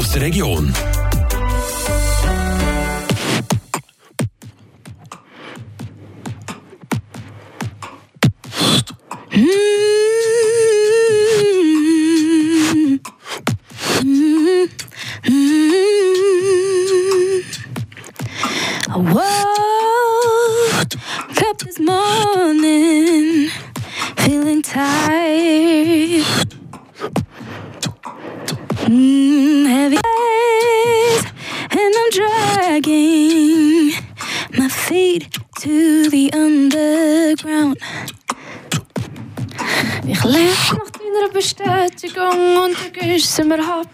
aus der Region.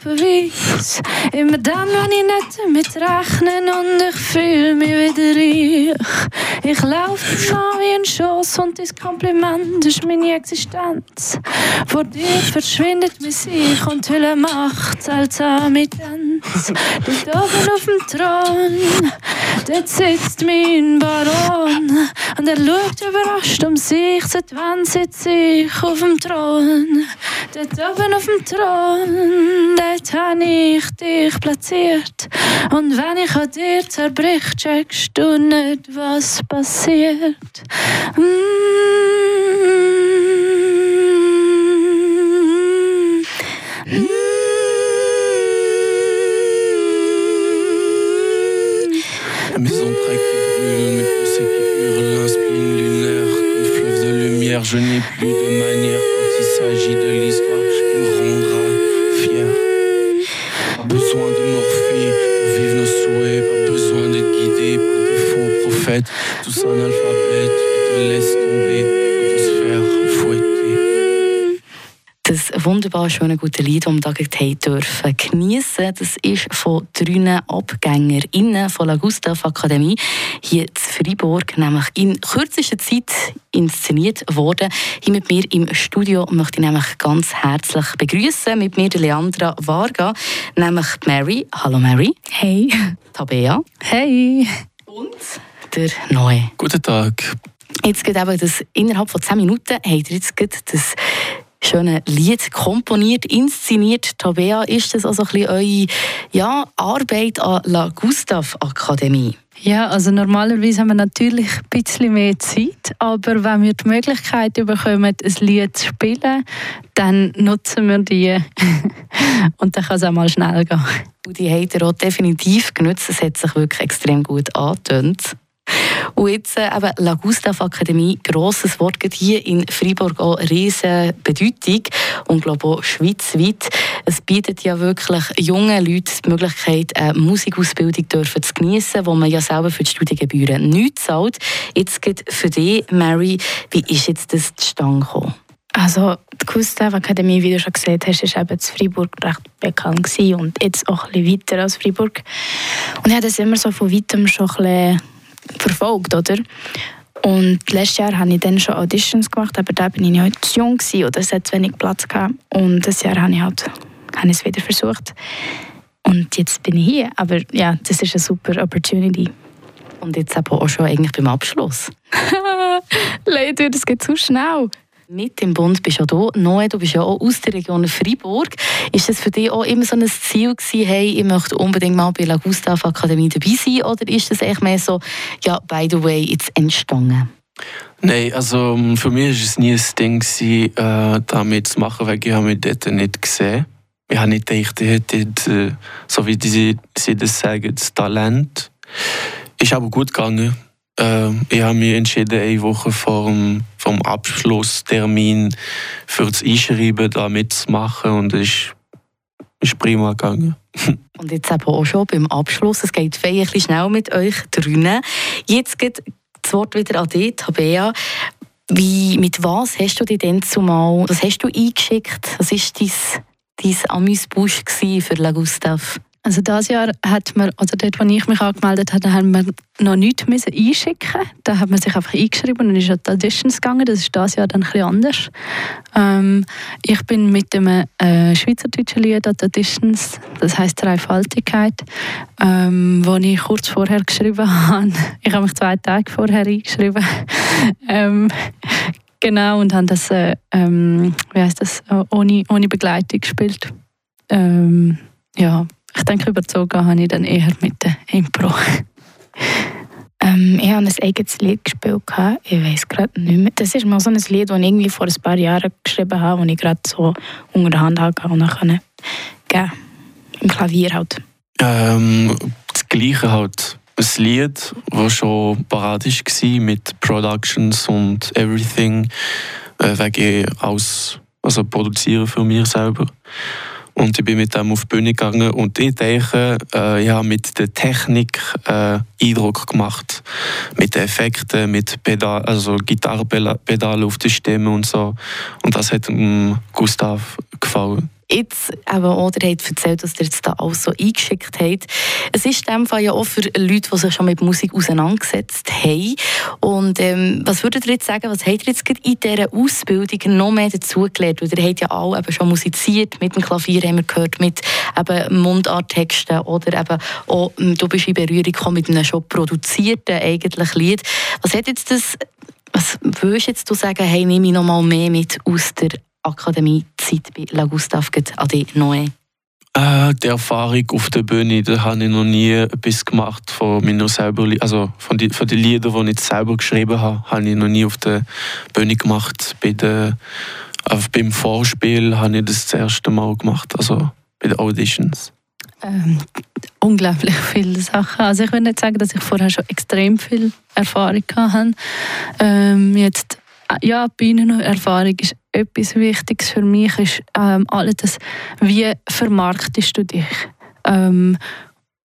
Beweis. Immer dann, wenn ich nicht damit rechne und ich fühle mich wieder ich. Ich laufe an wie ein Schoss und das Kompliment ist meine Existenz. Vor dir verschwindet mein Sich und Hülle macht seltsame Tanz. Dort oben auf dem Thron, dort sitzt mein Baron. Und er schaut überrascht um sich, seit wann sitze ich auf dem Thron. Dort oben auf dem Thron, dort habe ich dich platziert. Und wenn ich an dir checkst du nicht, was passiert. Qui brûle, mes pensées qui hurlent, fleuve de lumière, je n'ai plus de manière quand il s'agit de l'histoire prophètes, tous un alphabet qui te laisse tomber, atmosphère Das wunderbar schöne gute Lied, das wir hier dürfen geniessen. Das ist von drei AbgängerInnen von la Gustav Akademie hier in Freiburg, nämlich in kürzester Zeit inszeniert worden. Hier mit mir im Studio möchte ich nämlich ganz herzlich begrüßen mit mir Leandra Varga, nämlich Mary. Hallo Mary. Hey. Tabea. Hey. Und der Noe. Guten Tag. Jetzt geht eben das, innerhalb von 10 Minuten habt ihr jetzt das schöne Lied komponiert, inszeniert. Tabea, ist das also ein bisschen eure ja, Arbeit an La Gustav Akademie? Ja, also normalerweise haben wir natürlich ein bisschen mehr Zeit, aber wenn wir die Möglichkeit bekommen, ein Lied zu spielen, dann nutzen wir die und dann kann es auch mal schnell gehen. Und die habt ihr auch definitiv genutzt, es hat sich wirklich extrem gut angetönt. Und jetzt äh, eben La Gustav Akademie, grosses Wort, hier in Freiburg auch riesige Bedeutung und glaube auch schweizweit. Es bietet ja wirklich jungen Leuten die Möglichkeit, eine Musikausbildung dürfen zu geniessen, wo man ja selber für die Studiengebühren nichts zahlt. Jetzt geht für dich, Mary, wie ist jetzt das zustande gekommen? Also die Gustav Akademie, wie du schon gesagt hast, ist eben in Freiburg recht bekannt gewesen und jetzt auch ein bisschen weiter als Freiburg. Und ich habe das immer so von weitem schon ein bisschen verfolgt, oder? Und letztes Jahr habe ich dann schon Auditions gemacht, aber da bin ich halt zu jung gewesen, oder es hat zu wenig Platz gehabt. Und das Jahr habe ich halt habe ich es wieder versucht. Und jetzt bin ich hier. Aber ja, das ist eine super Opportunity. Und jetzt aber auch schon eigentlich beim Abschluss. Leider, das geht zu schnell. Mit dem Bund bist du auch hier. Noe, du bist ja auch aus der Region Freiburg. Ist das für dich auch immer so ein Ziel gewesen, hey, ich möchte unbedingt mal bei der Gustav Akademie dabei sein? Oder ist das echt mehr so, ja, by the way, jetzt entstanden? Nein, also ähm, für mich war es nie ein Ding, gewesen, äh, damit zu machen, weil ich habe mich dort nicht gesehen Ich habe nicht gedacht, ich hätte, äh, so wie sie, sie das sagen, das Talent. Ist aber gut gegangen. Äh, ich habe mich entschieden, eine Woche vor dem, vom Abschlusstermin für das Einschreiben da mitzumachen und es ist, ist prima gegangen. und jetzt eben auch schon beim Abschluss. Es geht ein schnell mit euch drinnen. Jetzt geht das Wort wieder an dich, Tabea. Wie, mit was hast du dich denn zumal, was hast du eingeschickt? Was war dein, dein Amüsbusch für La Gustav? Also dieses Jahr hat man, also dort, wo ich mich angemeldet habe, haben wir noch nichts müssen einschicken. Da hat man sich einfach eingeschrieben und ist an die Auditions gegangen. Das ist dieses Jahr dann ein bisschen anders. Ähm, ich bin mit dem äh, schweizerdeutschen Lied an die Auditions, das heisst Dreifaltigkeit, ähm, wo ich kurz vorher geschrieben habe. Ich habe mich zwei Tage vorher eingeschrieben. ähm, genau, und habe das, äh, ähm, wie heißt das, ohne, ohne Begleitung gespielt. Ähm, ja, ich denke, überzogen habe ich dann eher mit der Impro. Ähm, ich habe ein eigenes Lied gespielt. Ich weiß gerade nicht mehr. Das ist mal so ein Lied, das ich irgendwie vor ein paar Jahren geschrieben habe, das ich gerade so unter der Hand hatte und dann geben. Im Klavier halt. Ähm, das Gleiche halt. Ein Lied, das schon parat war mit Productions und Everything, äh, wegen aus, also produzieren für mich selber. Und ich bin mit dem auf die Bühne gegangen und ich denke, äh, ich habe mit der Technik äh, Eindruck gemacht. Mit den Effekten, mit Pedal, also Gitarrenpedal auf der Stimme und so. Und das hat ähm, Gustav gefallen jetzt eben, oder habt erzählt, dass ihr jetzt da alles so eingeschickt habt. Es ist in dem Fall ja auch für Leute, die sich schon mit Musik auseinandergesetzt haben. Und ähm, was würdet ihr jetzt sagen, was habt ihr jetzt in dieser Ausbildung noch mehr dazugelernt? Weil ihr habt ja alle eben schon musiziert, mit dem Klavier haben wir gehört, mit eben Mundarttexten oder eben auch, ähm, du bist in Berührung gekommen mit einem schon produzierten eigentlich Lied. Was hat jetzt das was würdest jetzt sagen, hey, nehme ich noch mal mehr mit aus der Akademiezeit bei La Gustave Ade Noé? Äh, die Erfahrung auf der Bühne, da habe ich noch nie etwas gemacht von meiner selber, also von, die, von den Liedern, die ich selber geschrieben habe, habe ich noch nie auf der Bühne gemacht. Bei der, äh, beim Vorspiel habe ich das das erste Mal gemacht, also bei den Auditions. Ähm, unglaublich viele Sachen. Also ich würde nicht sagen, dass ich vorher schon extrem viel Erfahrung hatte. Ähm, jetzt ja, Bühnenerfahrung ist etwas Wichtiges für mich, ist ähm, alles das, wie vermarktest du dich? Ähm,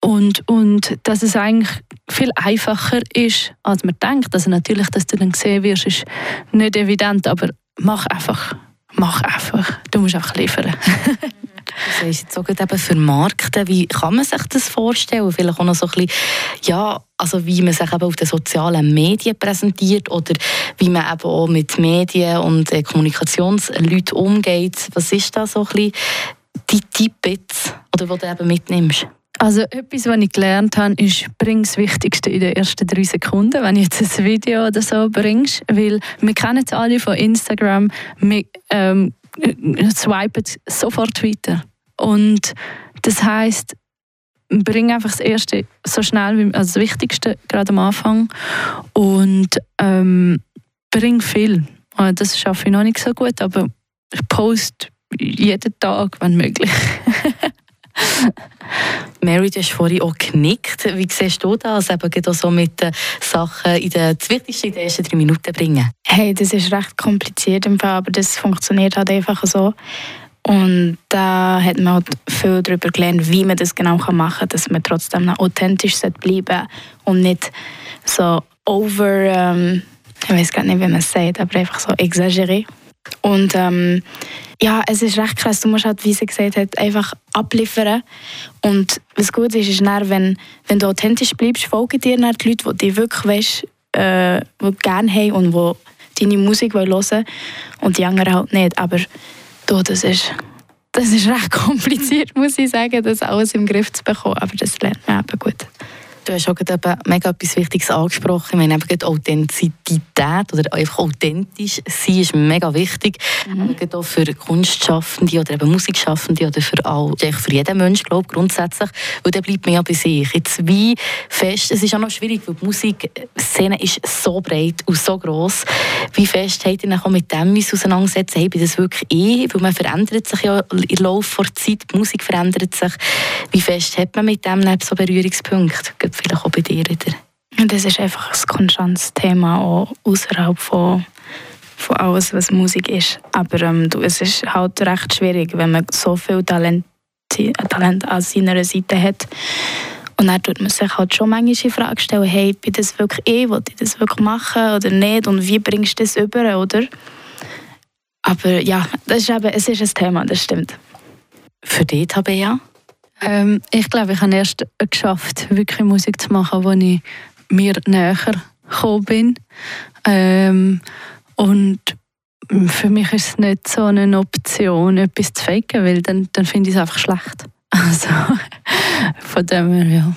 und, und dass es eigentlich viel einfacher ist, als man denkt. Also natürlich, dass du dann gesehen wirst, ist nicht evident, aber mach einfach. Mach einfach. Du musst einfach liefern. Du sagst jetzt auch eben vermarkten. Wie kann man sich das vorstellen? Vielleicht auch noch so ein bisschen, ja, also wie man sich eben auf den sozialen Medien präsentiert oder wie man eben auch mit Medien und äh, Kommunikationsleuten umgeht. Was ist da so ein bisschen die Tipps, oder die du eben mitnimmst? Also etwas, was ich gelernt habe, ist, bring das Wichtigste in den ersten drei Sekunden, wenn du jetzt ein Video oder so bringst, weil wir kennen es alle von Instagram, wir ähm, swipen sofort weiter. Und das heißt, bring einfach das Erste so schnell wie also das Wichtigste gerade am Anfang und ähm, bring viel. Ah, das schaffe ich noch nicht so gut, aber ich poste jeden Tag, wenn möglich. Mary, du hast vorhin auch genickt. Wie siehst du das, eben so mit den Sachen in den, das Wichtigste in den ersten drei Minuten bringen? Hey, das ist recht kompliziert im Fall, aber das funktioniert halt einfach so. Und da hat man halt viel darüber gelernt, wie man das genau machen kann, dass man trotzdem noch authentisch bleiben und nicht so over, ähm, ich weiß gar nicht, wie man es sagt, aber einfach so exageriert. Und ähm, ja, es ist recht krass. Du musst halt, wie sie gesagt hat, einfach abliefern. Und was gut ist, ist dann, wenn, wenn du authentisch bleibst, folgen dir dann die Leute, die dich wirklich weißt, äh, die gerne haben und die deine Musik hören wollen und die anderen halt nicht. Aber du, das ist, das ist recht kompliziert, muss ich sagen, das alles im Griff zu bekommen. Aber das lernt man eben gut. Du hast auch eben mega etwas Wichtiges angesprochen. Ich meine, eben Authentizität oder einfach authentisch sein ist mega wichtig. Mhm. Auch für Kunstschaffende oder eben Musikschaffende oder für, all, für jeden Menschen, glaube ich, grundsätzlich. Weil dann bleibt man ja bei sich. Jetzt wie fest, es ist auch noch schwierig, weil die Musikszene ist so breit und so gross. Wie fest habt ihr auch mit dem auseinandersetzen? Hey, das wirklich eh? Weil man verändert sich ja im Laufe der Zeit, die Musik verändert sich. Wie fest hat man mit dem so Berührungspunkte? Vielleicht auch bei dir wieder. Das ist einfach ein konstantes Thema, auch außerhalb von, von alles, was Musik ist. Aber ähm, es ist halt recht schwierig, wenn man so viel Talent, Talent an seiner Seite hat. Und dann tut man sich halt schon manchmal die Frage stellen, hey, bin das wirklich ich, will ich das wirklich machen oder nicht und wie bringst du das über, oder? Aber ja, das ist eben, es ist ein Thema, das stimmt. Für dich, Tabea? Ähm, ich glaube, ich habe erst geschafft, wirklich Musik zu machen, wo ich mir näher gekommen bin. Ähm, und für mich ist es nicht so eine Option, etwas zu faken, weil dann, dann finde ich es einfach schlecht. Also von dem her, ja.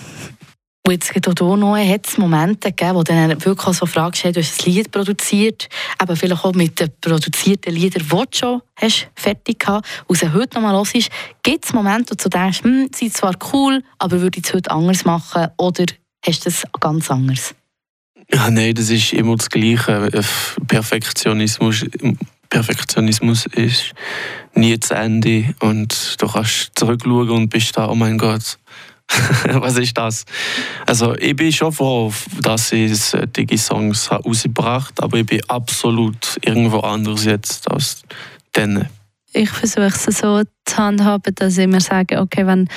Und jetzt gibt auch noch hat es Momente gegeben, wo dann wirklich so Fragen stellt, du hast ein Lied produziert, aber vielleicht auch mit den produzierten Liedern, die du schon hast fertig gehabt und sie heute noch mal los ist. Gibt es Momente, wo du denkst, hm, sie sind zwar cool, aber würde ich es heute anders machen oder hast du es ganz anders? Ja, nein, das ist immer das Gleiche. Perfektionismus, Perfektionismus ist nie zu Ende und du kannst zurückschauen und bist da, oh mein Gott, was ist das? Also ich bin schon froh, dass ich solche Songs rausgebracht habe, aber ich bin absolut irgendwo anders jetzt als denen. Ich versuche es so zu handhaben, dass ich mir sage, okay, wenn,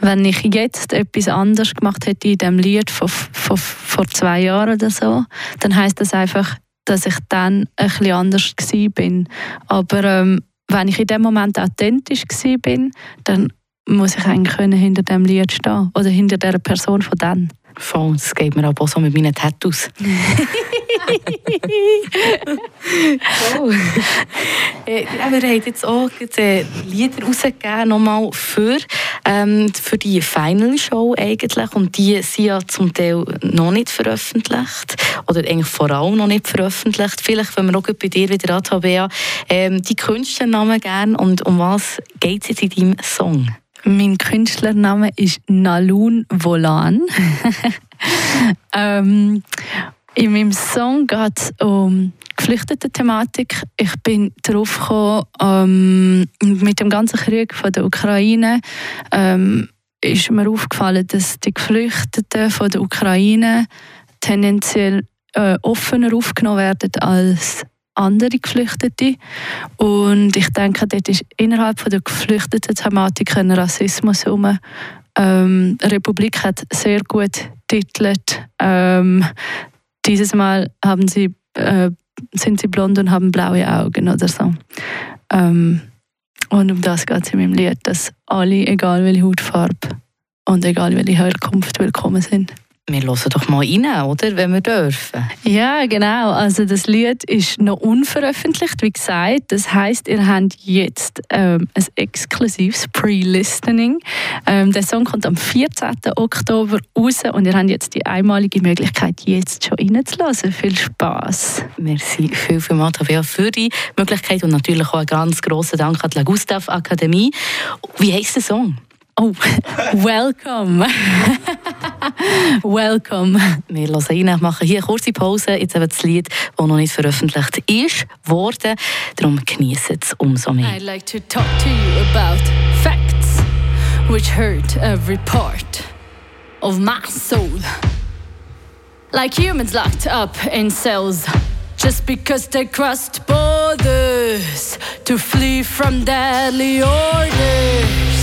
wenn ich jetzt etwas anders gemacht hätte in dem Lied von, von, vor zwei Jahren oder so, dann heißt das einfach, dass ich dann bisschen anders bin. Aber ähm, wenn ich in dem Moment authentisch bin, dann muss ich eigentlich können hinter dem Lied stehen oder hinter der Person von dann. Voll, das geht mir aber auch so mit meinen Tattoos. oh. äh, wir haben jetzt auch äh, Lieder rausgegeben, nochmal für, ähm, für die Final Show eigentlich. Und die sind ja zum Teil noch nicht veröffentlicht. Oder eigentlich vor allem noch nicht veröffentlicht. Vielleicht, wenn wir auch bei dir wieder an, Bea, ähm, die Künstlernamen gerne. Und um was geht es jetzt in deinem Song? Mein Künstlername ist Nalun Volan. ähm, in meinem Song geht es um Geflüchteten-Thematik. Ich bin darauf ähm, mit dem ganzen Krieg von der Ukraine ähm, ist mir aufgefallen, dass die Geflüchteten von der Ukraine tendenziell äh, offener aufgenommen werden als andere Geflüchtete. Und ich denke, dort ist innerhalb von der geflüchteten Thematik ein Rassismus herum. Ähm, Republik hat sehr gut titelt. Ähm, dieses Mal haben sie, äh, sind sie blond und haben blaue Augen oder so. Ähm, und um das geht es in meinem Lied, dass alle, egal welche Hautfarbe und egal welche Herkunft, willkommen sind. Wir hören doch mal rein, oder? Wenn wir dürfen. Ja, genau. Also das Lied ist noch unveröffentlicht, wie gesagt. Das heißt, ihr habt jetzt ähm, ein exklusives Pre-Listening. Ähm, der Song kommt am 14. Oktober raus und ihr habt jetzt die einmalige Möglichkeit, jetzt schon reinzulassen. Viel Spaß. Merci viel, viel mal, für die Möglichkeit und natürlich auch einen ganz grossen Dank an die La Gustav Akademie. Wie heißt der Song? Oh, welcome. welcome. Wir hören rein, machen hier eine kurze Pause. Jetzt eben das Lied, das noch nicht veröffentlicht ist, worden. Darum genießen es umso mehr. I'd like to talk to you about facts which hurt every part of my soul. Like humans locked up in cells just because they crossed borders to flee from deadly orders.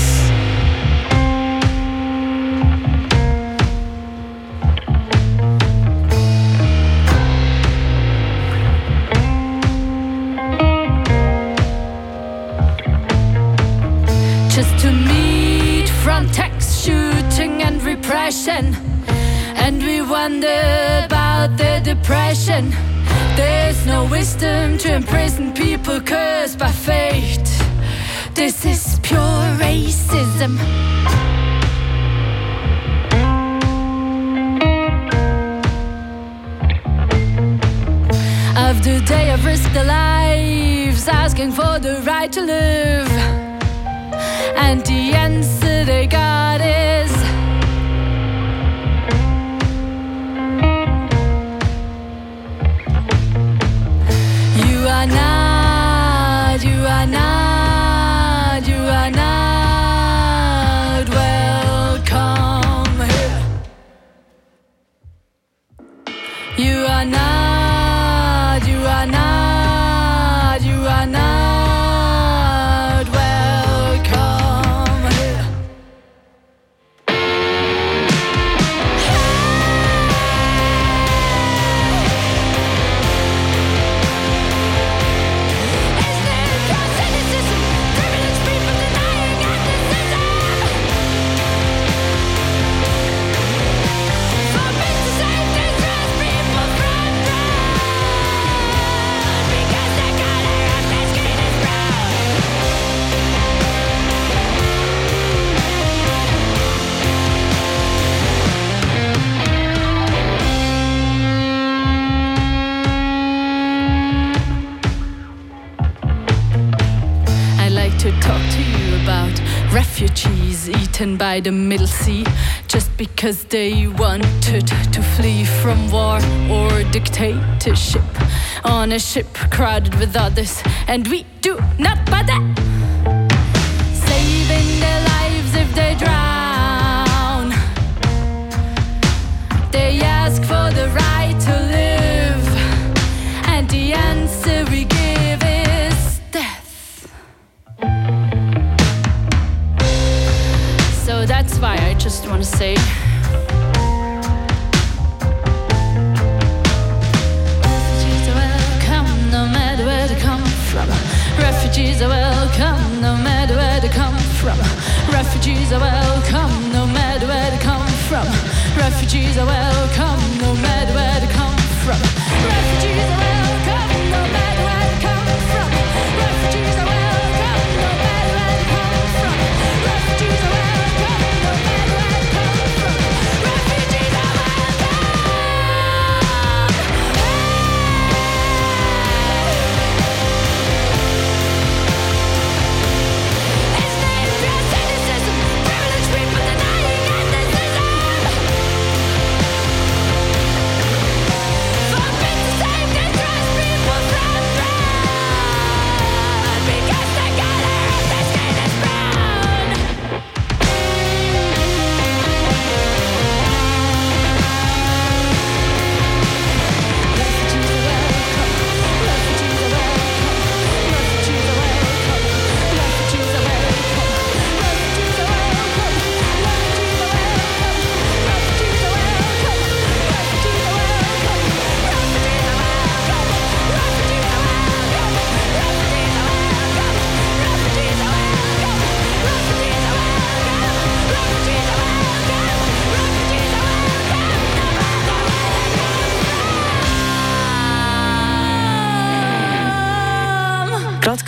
The. There's no wisdom to imprison people cursed by fate. This is pure racism. After they have risked their lives asking for the right to live. And the answer they got is are not, refugees eaten by the Middle Sea just because they wanted to flee from war or dictatorship on a ship crowded with others, and we do not bother saving their lives if they drown. Just want to say. Refugees are welcome, no matter where they come from. Refugees are welcome, no matter where they come from. Refugees are welcome, no matter where they come from. Refugees are welcome, no matter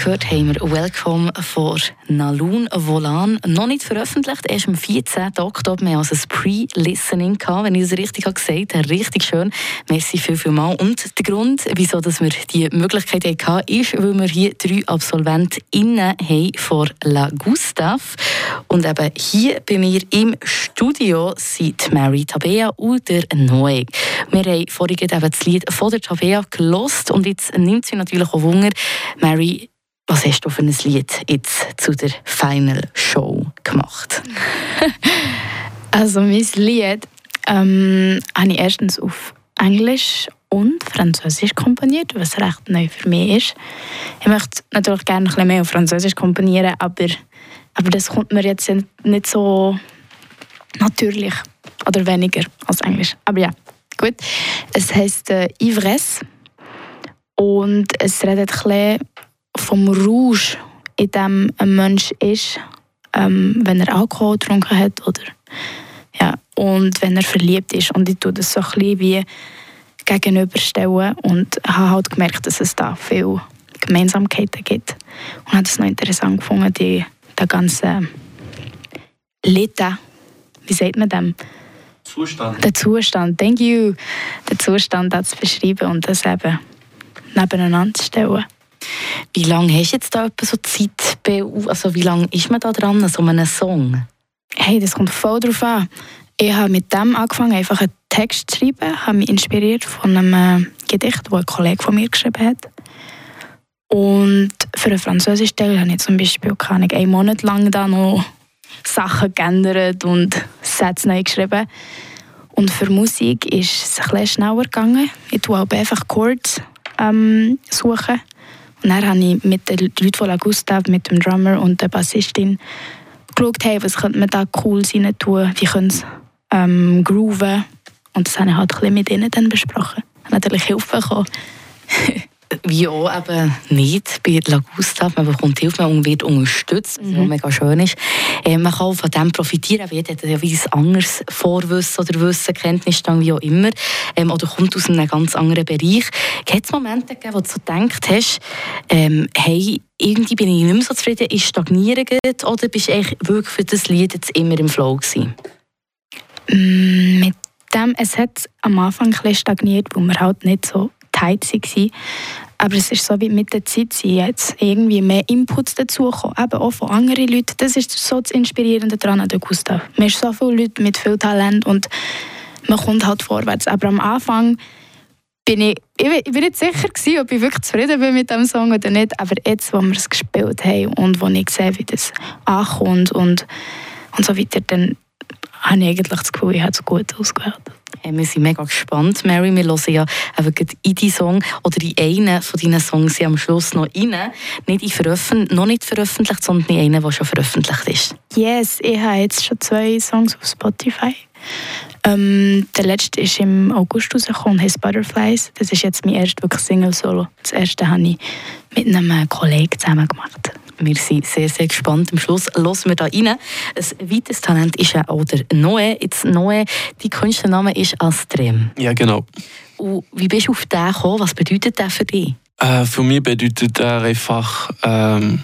gehört haben wir Welcome von Nalun Volan. Noch nicht veröffentlicht, erst am 14. Oktober. Wir also ein Pre-Listening wenn ich es richtig habe gesagt habe. Richtig schön. Merci viel, viel mal. Und der Grund, wieso dass wir die Möglichkeit hatten, ist, weil wir hier drei AbsolventInnen haben von La Gustav. Und eben hier bei mir im Studio sind Mary Tabea und der Noe. Wir haben vorhin eben das Lied von der Tabea gelost und jetzt nimmt sie natürlich auch Wunder, Mary, was hast du für ein Lied jetzt zu der Final Show gemacht? Also mein Lied ähm, habe ich erstens auf Englisch und Französisch komponiert, was recht neu für mich ist. Ich möchte natürlich gerne ein bisschen mehr auf Französisch komponieren, aber, aber das kommt mir jetzt nicht so natürlich oder weniger als Englisch. Aber ja, gut. Es heißt äh, Ivresse und es redet ein bisschen vom Rausch, in dem ein Mensch ist, ähm, wenn er Alkohol getrunken hat oder ja, und wenn er verliebt ist. Und ich tue das so ein bisschen wie gegenüberstellen und habe halt gemerkt, dass es da viele Gemeinsamkeiten gibt. Und habe es noch interessant gefunden, die, der ganze Lita, wie sagt man dem? Zustand. Den Zustand, thank you, den Zustand zu beschreiben und das eben nebeneinander zu stellen. Wie lange hast du jetzt da so Zeit? Also wie lange ist man da dran, so einem Song? Hey, das kommt voll drauf an. Ich habe mit dem angefangen, einfach einen Text zu schreiben, habe mich inspiriert von einem äh, Gedicht, das ein Kollege von mir geschrieben hat. Und für einen französischen Teil habe ich zum Beispiel keine einen Monat lang da noch Sachen geändert und Sätze neu geschrieben. Und für Musik ist es ein bisschen schneller gegangen. Ich tue aber einfach Chords ähm, suchen. Und dann habe ich mit den Leuten von La Gustav, mit dem Drummer und der Bassistin geschaut, hey, was könnte man da cool sein tun, wie können es ähm, grooven. Und das habe ich halt ein bisschen mit ihnen dann besprochen. Natürlich Hilfe bekommen. Wie auch eben nicht bei La Gustav. Man bekommt Hilfe, man wird unterstützt, was Mhm. mega schön ist. Äh, man kann von dem profitieren. Jeder hat ja ein anderes Vorwissen oder Wissen, Kenntnisstand, wie auch immer. Ähm, oder kommt aus einem ganz anderen Bereich. Hat es Momente gegeben, wo du so gedacht hast, ähm, hey, irgendwie bin ich nicht mehr so zufrieden, ich stagniere gerade, oder bist du eigentlich wirklich für das Lied jetzt immer im Flow gewesen? Mm, Mit dem, es hat am Anfang ein bisschen stagniert, weil wir halt nicht so tight waren. Aber es ist so wie mit der Zeit sind jetzt irgendwie mehr Inputs dazugekommen, eben auch von anderen Leuten. Das ist so das Inspirierende daran an der Gustav. Man ist so viele Leute mit viel Talent und man kommt halt vorwärts. Aber am Anfang bin ich, ich bin nicht sicher gewesen, ob ich wirklich zufrieden bin mit dem Song oder nicht. Aber jetzt, wo wir es gespielt haben und wo ich sehe, wie das ankommt und, und so weiter, dann habe ich eigentlich das Gefühl, ich habe es gut ausgewählt. Hey, wir sind mega gespannt, Mary. Wir hören ja in deinen Song oder in einen von deinen Songs am Schluss noch rein. Nicht in veröffent noch nicht veröffentlicht, sondern in einen, der schon veröffentlicht ist. Yes, ich habe jetzt schon zwei Songs auf Spotify. Ähm, der letzte ist im August rausgekommen, heißt Butterflies. Das ist jetzt mein erstes wirklich Single-Solo. Das erste habe ich mit einem Kollegen zusammen gemacht. Wir sind sehr, sehr gespannt. Am Schluss hören wir da rein. Ein weiteres Talent ist ja auch der Noe. Jetzt Noe, dein Künstlername ist Astrem. Ja, genau. Und wie bist du auf den gekommen? Was bedeutet der für dich? Äh, für mich bedeutet er einfach, ähm,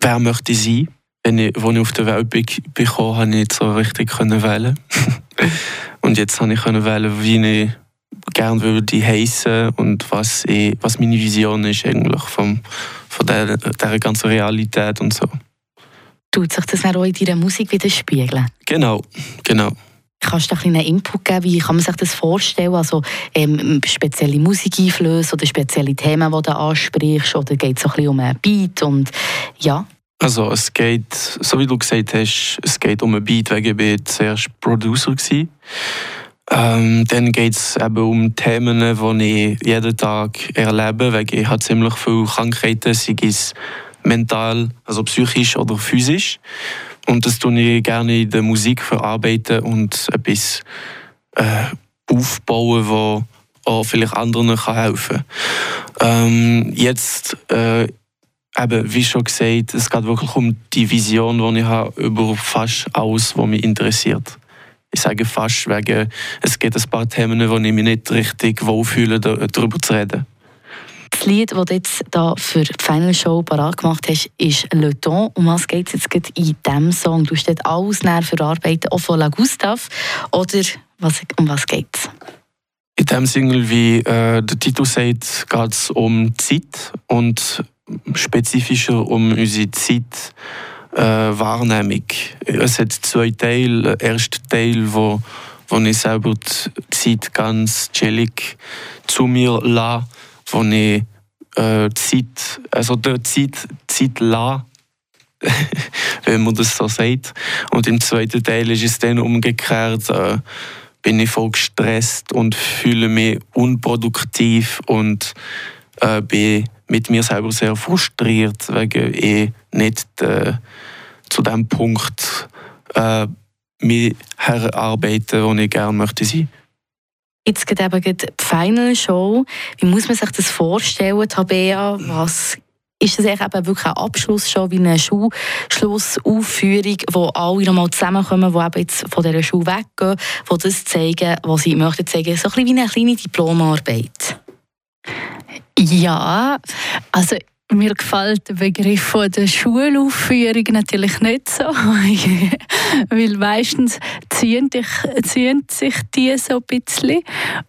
wer möchte ich sein? Wenn ich, als ich auf der Welt bin, habe ich nicht so richtig können wählen. und jetzt habe ich können wählen, wie ich gerne würde heißen und was, ich, was meine Vision ist eigentlich vom, von der, der ganzen Realität und so. Tut sich das auch in deiner Musik widerspiegeln? Genau, genau. Kannst du einen Input geben? Wie kann man sich das vorstellen? Also ähm, spezielle Musikeinflüsse oder spezielle Themen, die du ansprichst? Oder geht es so ein bisschen um einen Beat? Und, ja? Also es geht, so wie du gesagt hast, es geht um einen Beat, weil ich zuerst Producer war. Ähm, dann geht es eben um Themen, die ich jeden Tag erlebe, weil ich habe ziemlich viele Krankheiten, sei es mental, also psychisch oder physisch. Und das tue ich gerne in der Musik verarbeiten und etwas äh, aufbauen, wo auch vielleicht anderen kann helfen kann. Ähm, jetzt, äh, eben, wie schon gesagt, es geht wirklich um die Vision, die ich habe über fast alles, was mich interessiert ich sage fast, wegen, es gibt ein paar Themen, wo ich mich nicht richtig wohlfühle, darüber zu reden. Das Lied, das du jetzt da für die Final Show parat gemacht hast, ist Le Ton. Um was geht es jetzt in diesem Song? Du hast dort alles näher verarbeiten, auch von La Gustave. Oder was, um was geht es? In diesem Single, wie äh, der Titel sagt, geht es um Zeit und spezifischer um unsere Zeit äh, Wahrnehmung. Es hat zwei Teile. Der erste Teil, wo, wo ich selber die Zeit ganz chillig zu mir lasse, wo ich äh, Zeit, also die Zeit, Zeit lasse, wenn man das so sagt. Und im zweiten Teil ist es dann umgekehrt, äh, bin ich voll gestresst und fühle mich unproduktiv und äh, bin mit mir selber sehr frustriert, weil ich nicht äh, zu dem Punkt äh, mich herarbeiten, wo ich gerne möchte sein. Jetzt geht eben die Final Show. Wie muss man sich das vorstellen, Tabea? Was ist das eben wirklich ein Abschlussshow, wie eine Schulschlussaufführung, wo alle nochmal zusammenkommen, die eben jetzt von dieser Schule weggehen, die das zeigen, was sie möchten zeigen. So ein bisschen wie eine kleine Diplomarbeit. Ja, also mir gefällt der Begriff von der Schulaufführung natürlich nicht so, weil meistens ziehen, dich, ziehen sich die so ein bisschen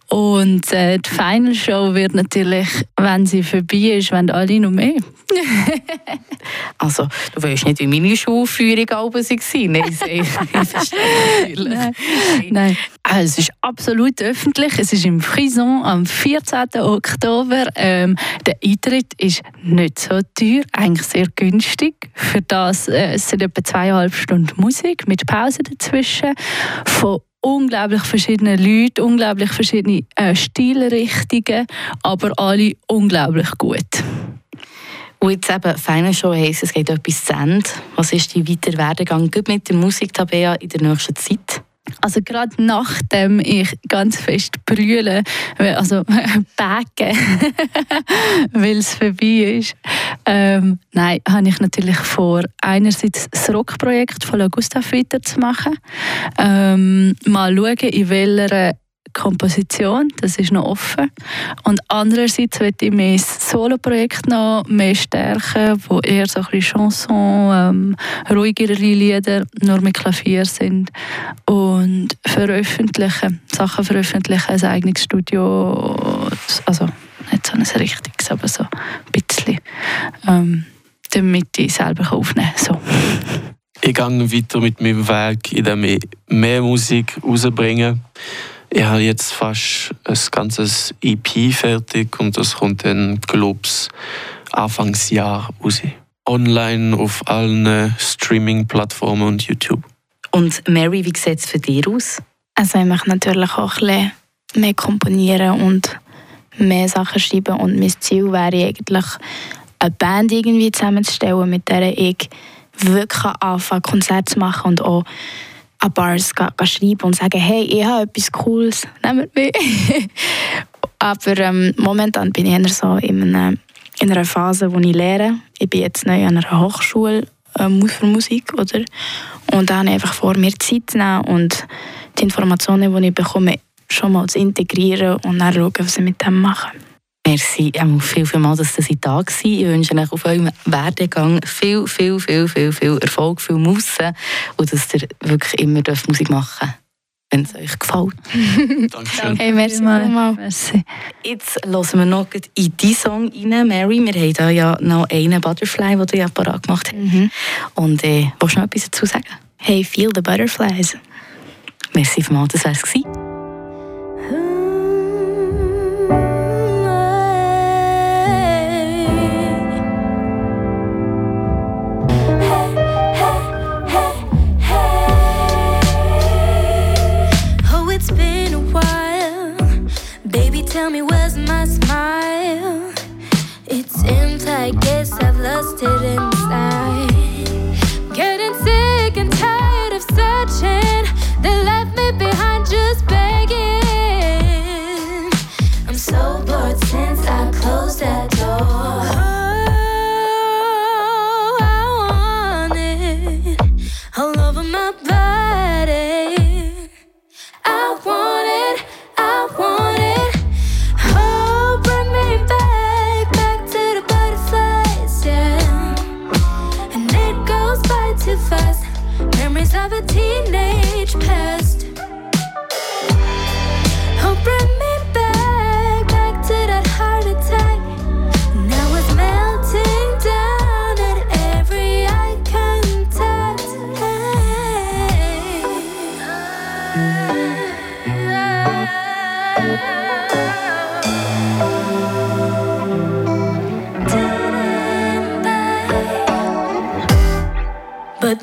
und äh, die Final Show wird natürlich, wenn sie vorbei ist, wenn alle noch mehr. also, du weißt nicht, wie meine Schulaufführung war. Nein, ich Nein. Nein. Also, es ist absolut öffentlich. Es ist im Frison am 14. Oktober. Ähm, der Eintritt ist nicht so teuer, eigentlich sehr günstig. Für das äh, es sind etwa zweieinhalb Stunden Musik mit Pause dazwischen von unglaublich verschiedenen Leuten, unglaublich verschiedene äh, Stilrichtungen, aber alle unglaublich gut. Und jetzt eben, Final Show heisst, es geht etwas zu Ende. Was ist die weitere Werdegang mit der Musik, Tabea, in der nächsten Zeit? Also gerade nachdem ich ganz fest brülle, also bäge, weil es vorbei ist, ähm, nein, habe ich natürlich vor, einerseits das Rockprojekt von La Gustav weiterzumachen, ähm, mal schauen, in welcher Komposition, das ist noch offen. Und andererseits möchte ich mein Solo-Projekt noch mehr stärken, wo eher so ein bisschen Chanson, ähm, ruhigere Lieder, nur mit Klavier sind. Und veröffentlichen, Sachen veröffentlichen, ein eigenes Studio, also nicht so ein richtiges, aber so ein bisschen, ähm, damit ich selber aufnehmen kann. So. Ich gehe weiter mit meinem Weg, indem ich mehr Musik rausbringe. Ich habe jetzt fast ein ganzes EP fertig und das kommt dann, glaube ich, Anfangsjahr raus. Online auf allen Streaming-Plattformen und YouTube. Und Mary, wie sieht es für dich aus? Also ich möchte natürlich auch ein bisschen mehr komponieren und mehr Sachen schreiben und mein Ziel wäre eigentlich, eine Band irgendwie zusammenzustellen, mit der ich wirklich anfangen Konzerte zu machen und auch an Bars schreiben und sagen, hey, ich habe etwas Cooles, nehmt mich. Aber ähm, momentan bin ich eher so in einer, in einer Phase, wo ich lehre. Ich bin jetzt neu an einer Hochschule ähm, für Musik, oder? Und da habe ich einfach vor, mir Zeit zu nehmen und die Informationen, die ich bekomme, schon mal zu integrieren und dann schauen, was ich mit dem mache. Merci ähm, viel, viel mal, dass Sie da waren. Ich wünsche euch auf eurem Werdegang viel, viel, viel, viel, viel Erfolg, viel Musse und dass ihr wirklich immer Musik machen dürft wenn es euch gefällt. Dankeschön. Hey, merci mal. Merci. Jetzt hören wir noch in diesen Song rein, Mary. Wir haben da ja noch einen Butterfly, den du ja parat gemacht hast. Mhm. Und äh, willst du noch etwas dazu sagen? Hey, feel the butterflies. Merci vielmals, das war es. A teenage past.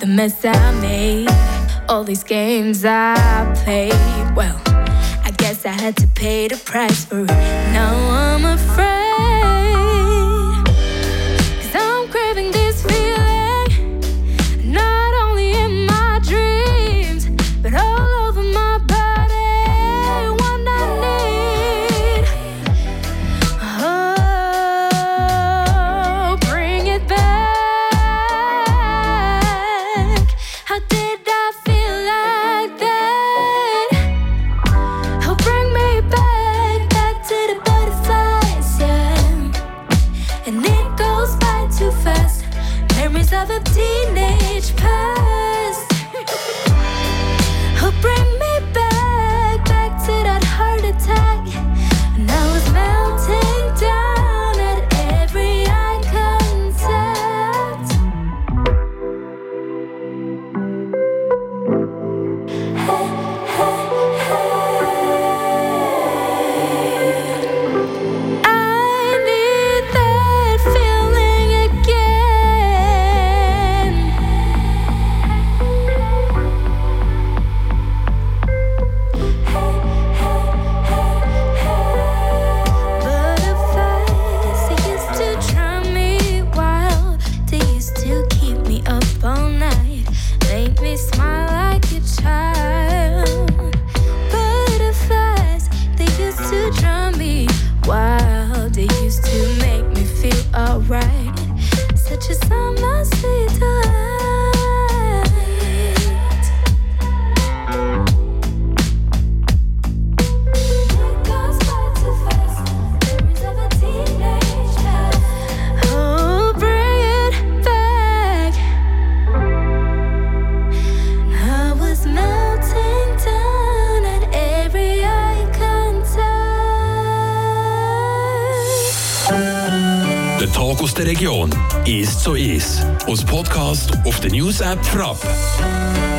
The mess I made, all these games I played, well, I guess I had to pay the price for it. Now I'm afraid. Region. «1 zu